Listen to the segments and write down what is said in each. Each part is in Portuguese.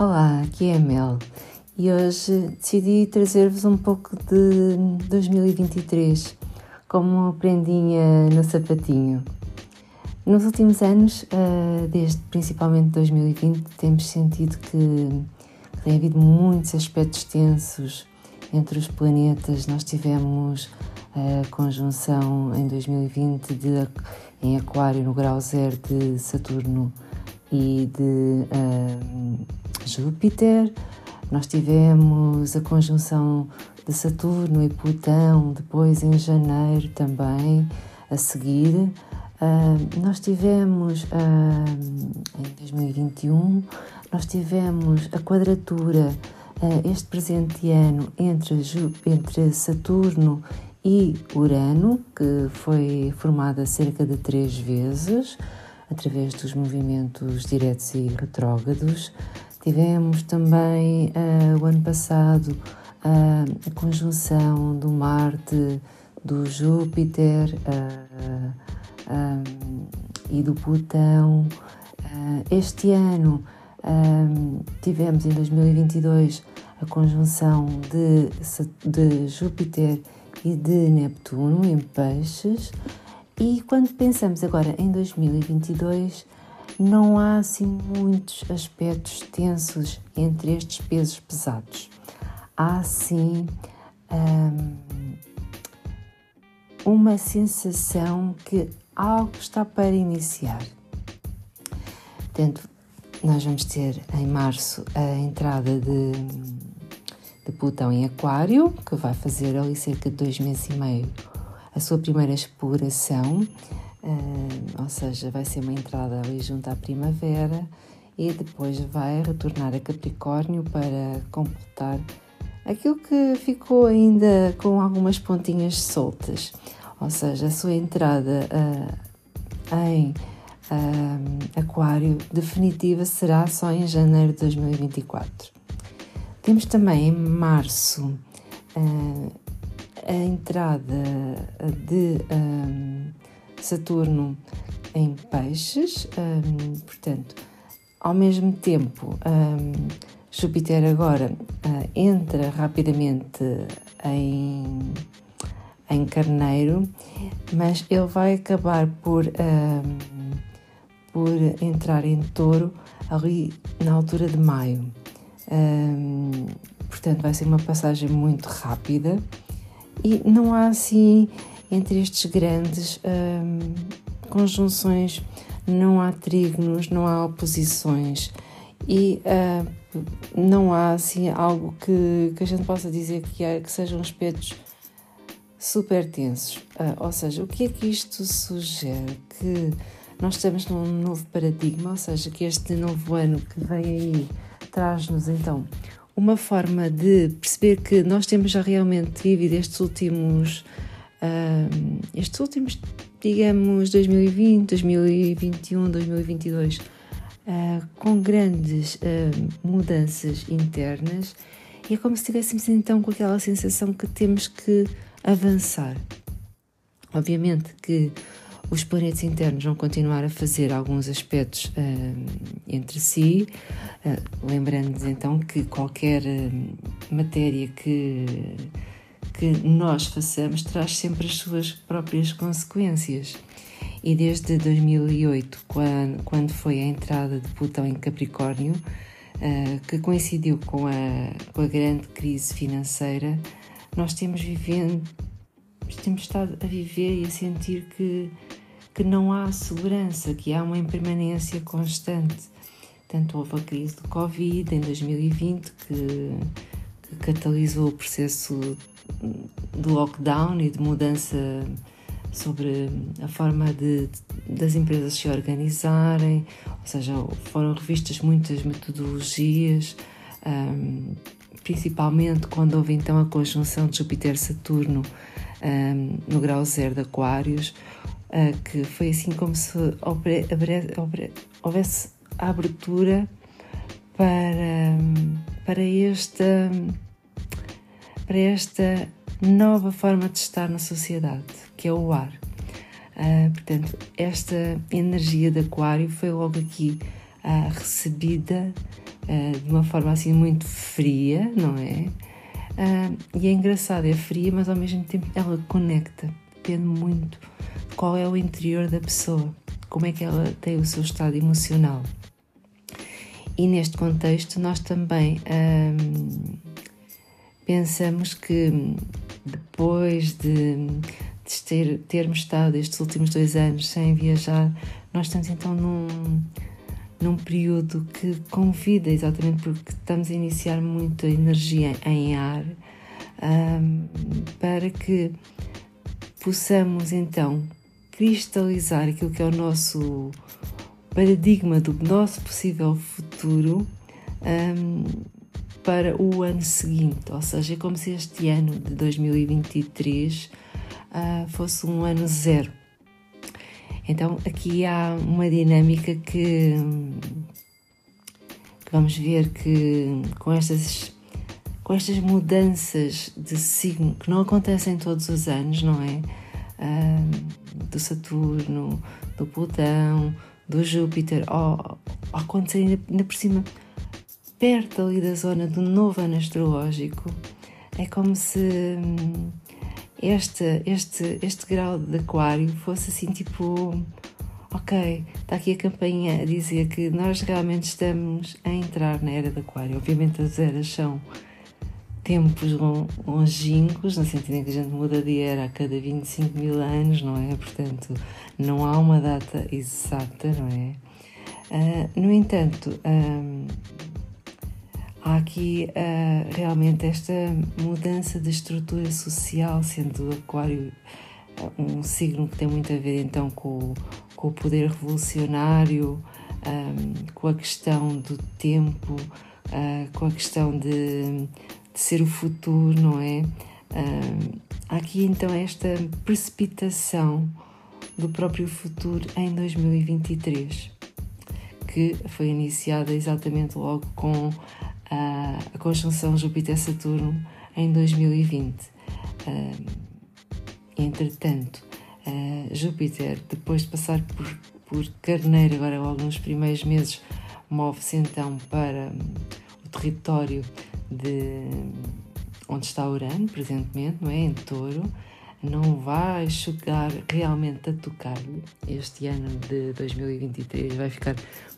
Olá, aqui é a Mel e hoje decidi trazer-vos um pouco de 2023 como prendinha no sapatinho. Nos últimos anos, eh, desde principalmente 2020, temos sentido que tem havido muitos aspectos tensos entre os planetas. Nós tivemos a conjunção em 2020 de, em Aquário no grau zero de Saturno e de uh, Júpiter. Nós tivemos a conjunção de Saturno e Plutão depois em janeiro também a seguir. Uh, nós tivemos uh, em 2021 nós tivemos a quadratura este presente ano entre, entre Saturno e Urano, que foi formada cerca de três vezes através dos movimentos diretos e retrógrados. Tivemos também uh, o ano passado uh, a conjunção do Marte, do Júpiter uh, e do Plutão. este ano tivemos em 2022 a conjunção de, de Júpiter e de Neptuno em Peixes. E quando pensamos agora em 2022, não há assim muitos aspectos tensos entre estes pesos pesados. Há sim hum, uma sensação que algo está para iniciar. Portanto, nós vamos ter em março a entrada de de Plutão em Aquário, que vai fazer ali cerca de dois meses e meio a sua primeira exploração, ou seja, vai ser uma entrada ali junto à primavera e depois vai retornar a Capricórnio para completar aquilo que ficou ainda com algumas pontinhas soltas, ou seja, a sua entrada uh, em uh, Aquário definitiva será só em janeiro de 2024. Temos também em março uh, a entrada de Saturno em Peixes, um, portanto, ao mesmo tempo, um, Júpiter agora uh, entra rapidamente em, em Carneiro, mas ele vai acabar por, por entrar em Touro ali na altura de maio. Um, portanto, vai ser uma passagem muito rápida e não há assim entre estes grandes um, conjunções, não há trígonos, não há oposições e uh, não há assim algo que, que a gente possa dizer que, há, que sejam aspectos super tensos. Uh, ou seja, o que é que isto sugere? Que nós estamos num novo paradigma, ou seja, que este novo ano que vem aí traz-nos então uma forma de perceber que nós temos já realmente vivido estes últimos, uh, estes últimos, digamos, 2020, 2021, 2022, uh, com grandes uh, mudanças internas e é como se estivéssemos então com aquela sensação que temos que avançar. Obviamente que os planetas internos vão continuar a fazer alguns aspectos uh, entre si, uh, lembrando-nos então que qualquer uh, matéria que, que nós façamos traz sempre as suas próprias consequências. E desde 2008, quando, quando foi a entrada de Plutão em Capricórnio, que coincidiu com a, com a grande crise financeira, nós temos vivendo temos estado a viver e a sentir que que não há segurança, que há uma impermanência constante. Tanto houve a crise do Covid em 2020 que, que catalisou o processo de lockdown e de mudança sobre a forma de, de, das empresas se organizarem, ou seja, foram revistas muitas metodologias, um, principalmente quando houve então a conjunção de Júpiter-Saturno um, no grau zero de Aquários, uh, que foi assim como se houvesse a abertura para, para esta para esta nova forma de estar na sociedade, que é o ar. Uh, portanto, esta energia de Aquário foi logo aqui uh, recebida uh, de uma forma assim muito fria, não é? E é engraçado, é fria, mas ao mesmo tempo ela conecta. Depende muito de qual é o interior da pessoa, como é que ela tem o seu estado emocional. E neste contexto, nós também pensamos que depois de, de ter, termos estado estes últimos dois anos sem viajar, nós estamos então num, num período que convida, exatamente porque estamos a iniciar muita energia em ar, um, para que possamos então cristalizar aquilo que é o nosso paradigma do nosso possível futuro um, para o ano seguinte, ou seja, é como se este ano de 2023 uh, ah, fosse um ano zero. Então aqui há uma dinâmica que, que vamos ver que com estas com estas mudanças de signo que não acontecem todos os anos, não é? Uh, do Saturno, do Plutão, do Júpiter, ou, ou acontecer ainda, ainda por cima perto ali da zona do novo ano astrológico, é como se hum, este, este, este grau de aquário fosse assim tipo ok, está aqui a campainha a dizer que nós realmente estamos a entrar na era de aquário. Obviamente as eras são tempos longínquos, no sentido em que a gente muda de era a cada 25 mil anos, não é? Portanto, não há uma data exata, não é? Uh, no entanto, um, há aqui uh, realmente esta mudança de estrutura social, sendo o Aquário um signo que tem muito a ver então com, com o poder revolucionário, um, com a questão do tempo, uh, com a questão de de ser o futuro, não é? Uh, há aqui então esta precipitação do próprio futuro em 2023, que foi iniciada exatamente logo com a, a conjunção Júpiter-Saturno em 2020. Uh, entretanto, uh, Júpiter, depois de passar por, por Carneiro, agora nos primeiros meses, move-se então para o território de onde está Urano presentemente, não é? Em touro, não vai chegar realmente a tocar-lhe. Este ano de 2023 vai ficar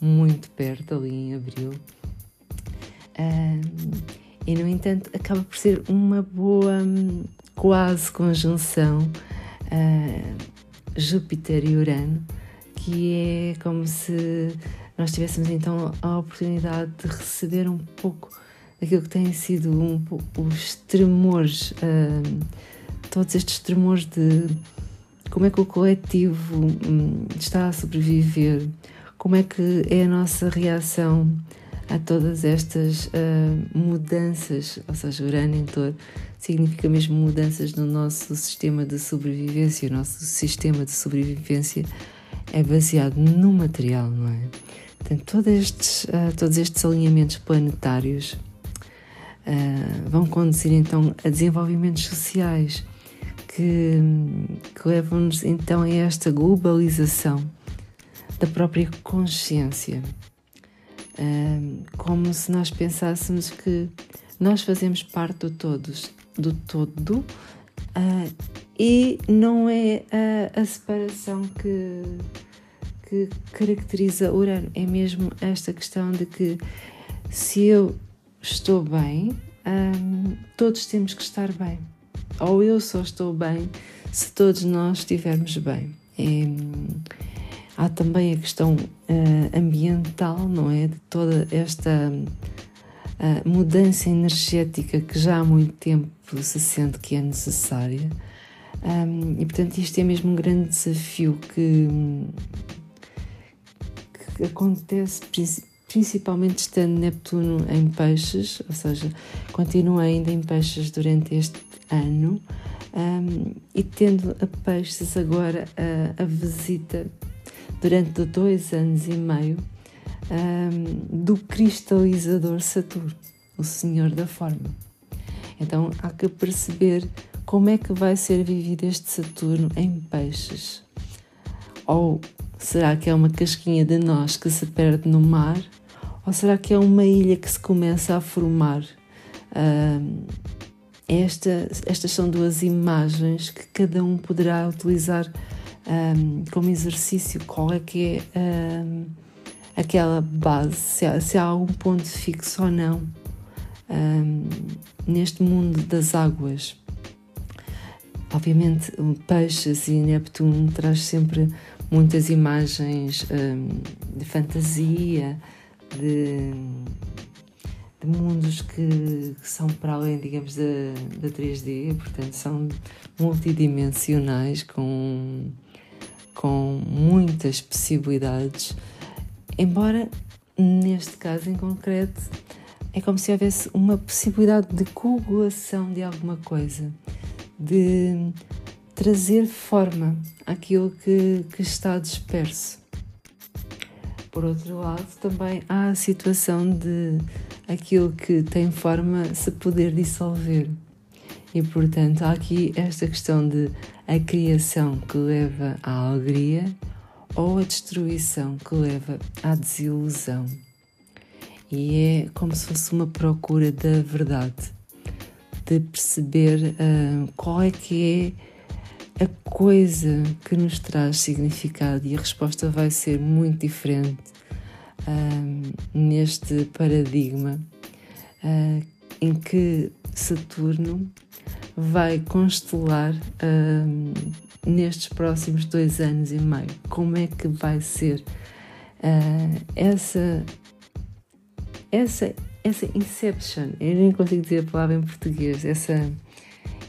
muito perto, ali em abril. E, no entanto, acaba por ser uma boa quase conjunção uh, Júpiter e Urano, que é como se nós tivéssemos então a oportunidade de receber um pouco aquilo que têm sido um pouco os tremores, uh, todos estes tremores de como é que o coletivo um, está a sobreviver, como é que é a nossa reação a todas estas uh, mudanças, ou seja, Urano em Touro significa mesmo mudanças no nosso sistema de sobrevivência. O nosso sistema de sobrevivência é baseado no material, não é? Portanto, todos estes, uh, todos estes alinhamentos planetários uh, vão conduzir então a desenvolvimentos sociais que, que levam-nos então a esta globalização da própria consciência. Como se nós pensássemos que nós fazemos parte do todos, do todo uh, e não é a, a separação que, que caracteriza Urano, é mesmo esta questão de que se eu estou bem, hum, todos temos que estar bem. Ou eu só estou bem se todos nós estivermos bem. É, há também a questão uh, ambiental, não é? De toda esta uh, mudança energética que já há muito tempo se sente que é necessária. Um, e portanto, isto é mesmo um grande desafio que, que acontece principalmente estando Neptuno em peixes, ou seja, continua ainda em peixes durante este ano, um, e tendo a peixes agora a, a visita durante dois anos e meio um, do cristalizador Saturno, o Senhor da Forma. Então há que perceber como é que vai ser vivido este Saturno em peixes. Ou será que é uma casquinha de nós que se perde no mar? Ou será que é uma ilha que se começa a formar? Uh, esta, estas são duas imagens que cada um poderá utilizar um, como exercício. Qual é que é um, aquela base? Se há, se há algum ponto fixo ou não um, neste mundo das águas. Obviamente, peixes e Neptuno traz sempre muitas imagens de fantasia, de de mundos que, que, são para além, digamos, da, da 3D, portanto, são multidimensionais, com, com muitas possibilidades, embora neste caso em concreto é como se houvesse uma possibilidade de coagulação de alguma coisa, de trazer forma àquilo que, que está disperso. Por outro lado, também há a situação de aquilo que tem forma se poder dissolver. E portanto, há aqui esta questão de a criação que leva à alegria ou a destruição que leva à desilusão. E é como se fosse uma procura da verdade, de perceber uh, qual é que é a coisa que nos traz significado e a resposta vai ser muito diferente uh, neste paradigma uh, em que Saturno vai constelar uh, nestes próximos dois anos e meio. Como é que vai ser essa essa essa inception? Eu nem consigo dizer a palavra em português. Essa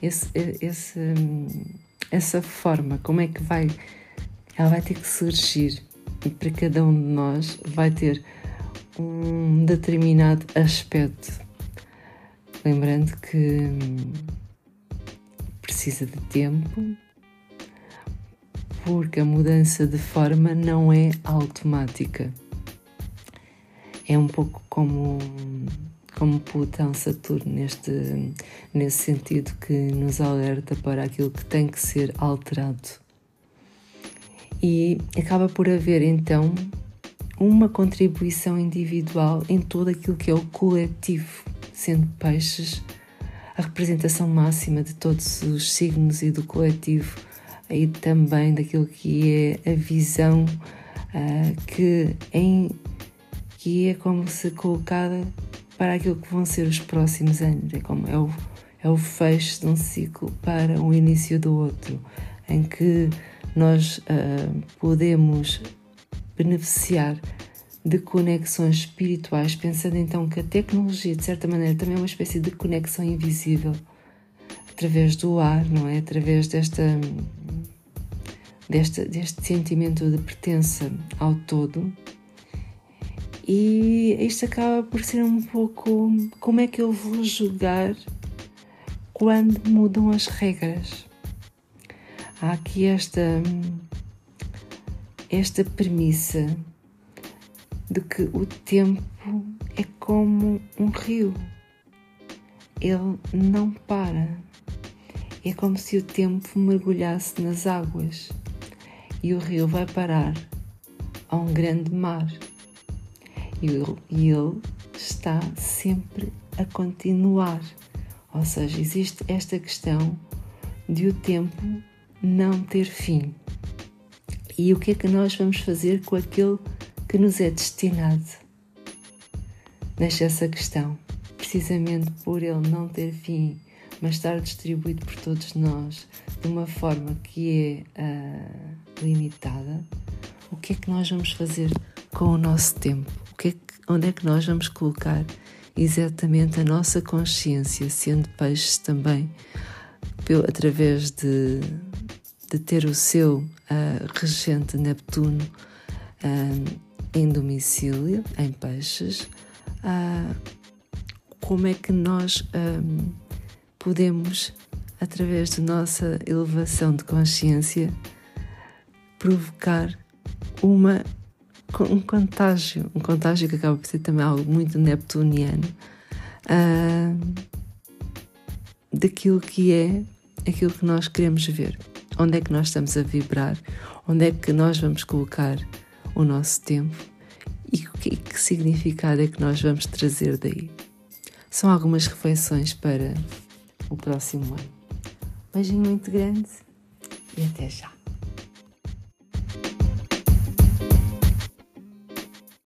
esse, esse, essa forma, como é que vai ela vai ter que surgir e para cada um de nós vai ter um determinado aspecto. Lembrando que hum, precisa de tempo, porque a mudança de forma não é automática. É um pouco como, como Plutão Saturno, neste, nesse sentido que nos alerta para aquilo que tem que ser alterado e acaba por haver então uma contribuição individual em todo aquilo que é o coletivo, sendo peixes a representação máxima de todos os signos e do coletivo, aí também daquilo que é a visão uh, que, em, que é como se colocada para aquilo que vão ser os próximos anos, é como é o, é o fecho de um ciclo para o início do outro, em que nós uh, podemos beneficiar de conexões espirituais, pensando então que a tecnologia, de certa maneira, também é uma espécie de conexão invisível através do ar, não é? Através desta, desta deste sentimento de pertença ao todo. E isto acaba por ser um pouco como é que eu vou julgar quando mudam as regras há aqui esta, esta premissa de que o tempo é como um rio, ele não para. É como se o tempo mergulhasse nas águas e o rio vai parar a um grande mar e ele está sempre a continuar. Ou seja, existe esta questão de o tempo não ter fim. E o que é que nós vamos fazer com aquele que nos é destinado? Deixa essa questão, precisamente por ele não ter fim, mas estar distribuído por todos nós de uma forma que é uh, limitada, o que é que nós vamos fazer com o nosso tempo? O que é que, onde é que nós vamos colocar exatamente a nossa consciência, sendo peixes também, através de de ter o seu uh, regente Neptuno uh, em domicílio, em peixes, uh, como é que nós podemos, através da nossa elevação de consciência, provocar uma, um contágio, um contágio que acaba por ser também algo muito neptuniano, daquilo que é aquilo que nós queremos ver. Onde é que nós estamos a vibrar, onde é que nós vamos colocar o nosso tempo e que, que significado é que nós vamos trazer daí? São algumas reflexões para o próximo ano. Beijinho muito grande e até já.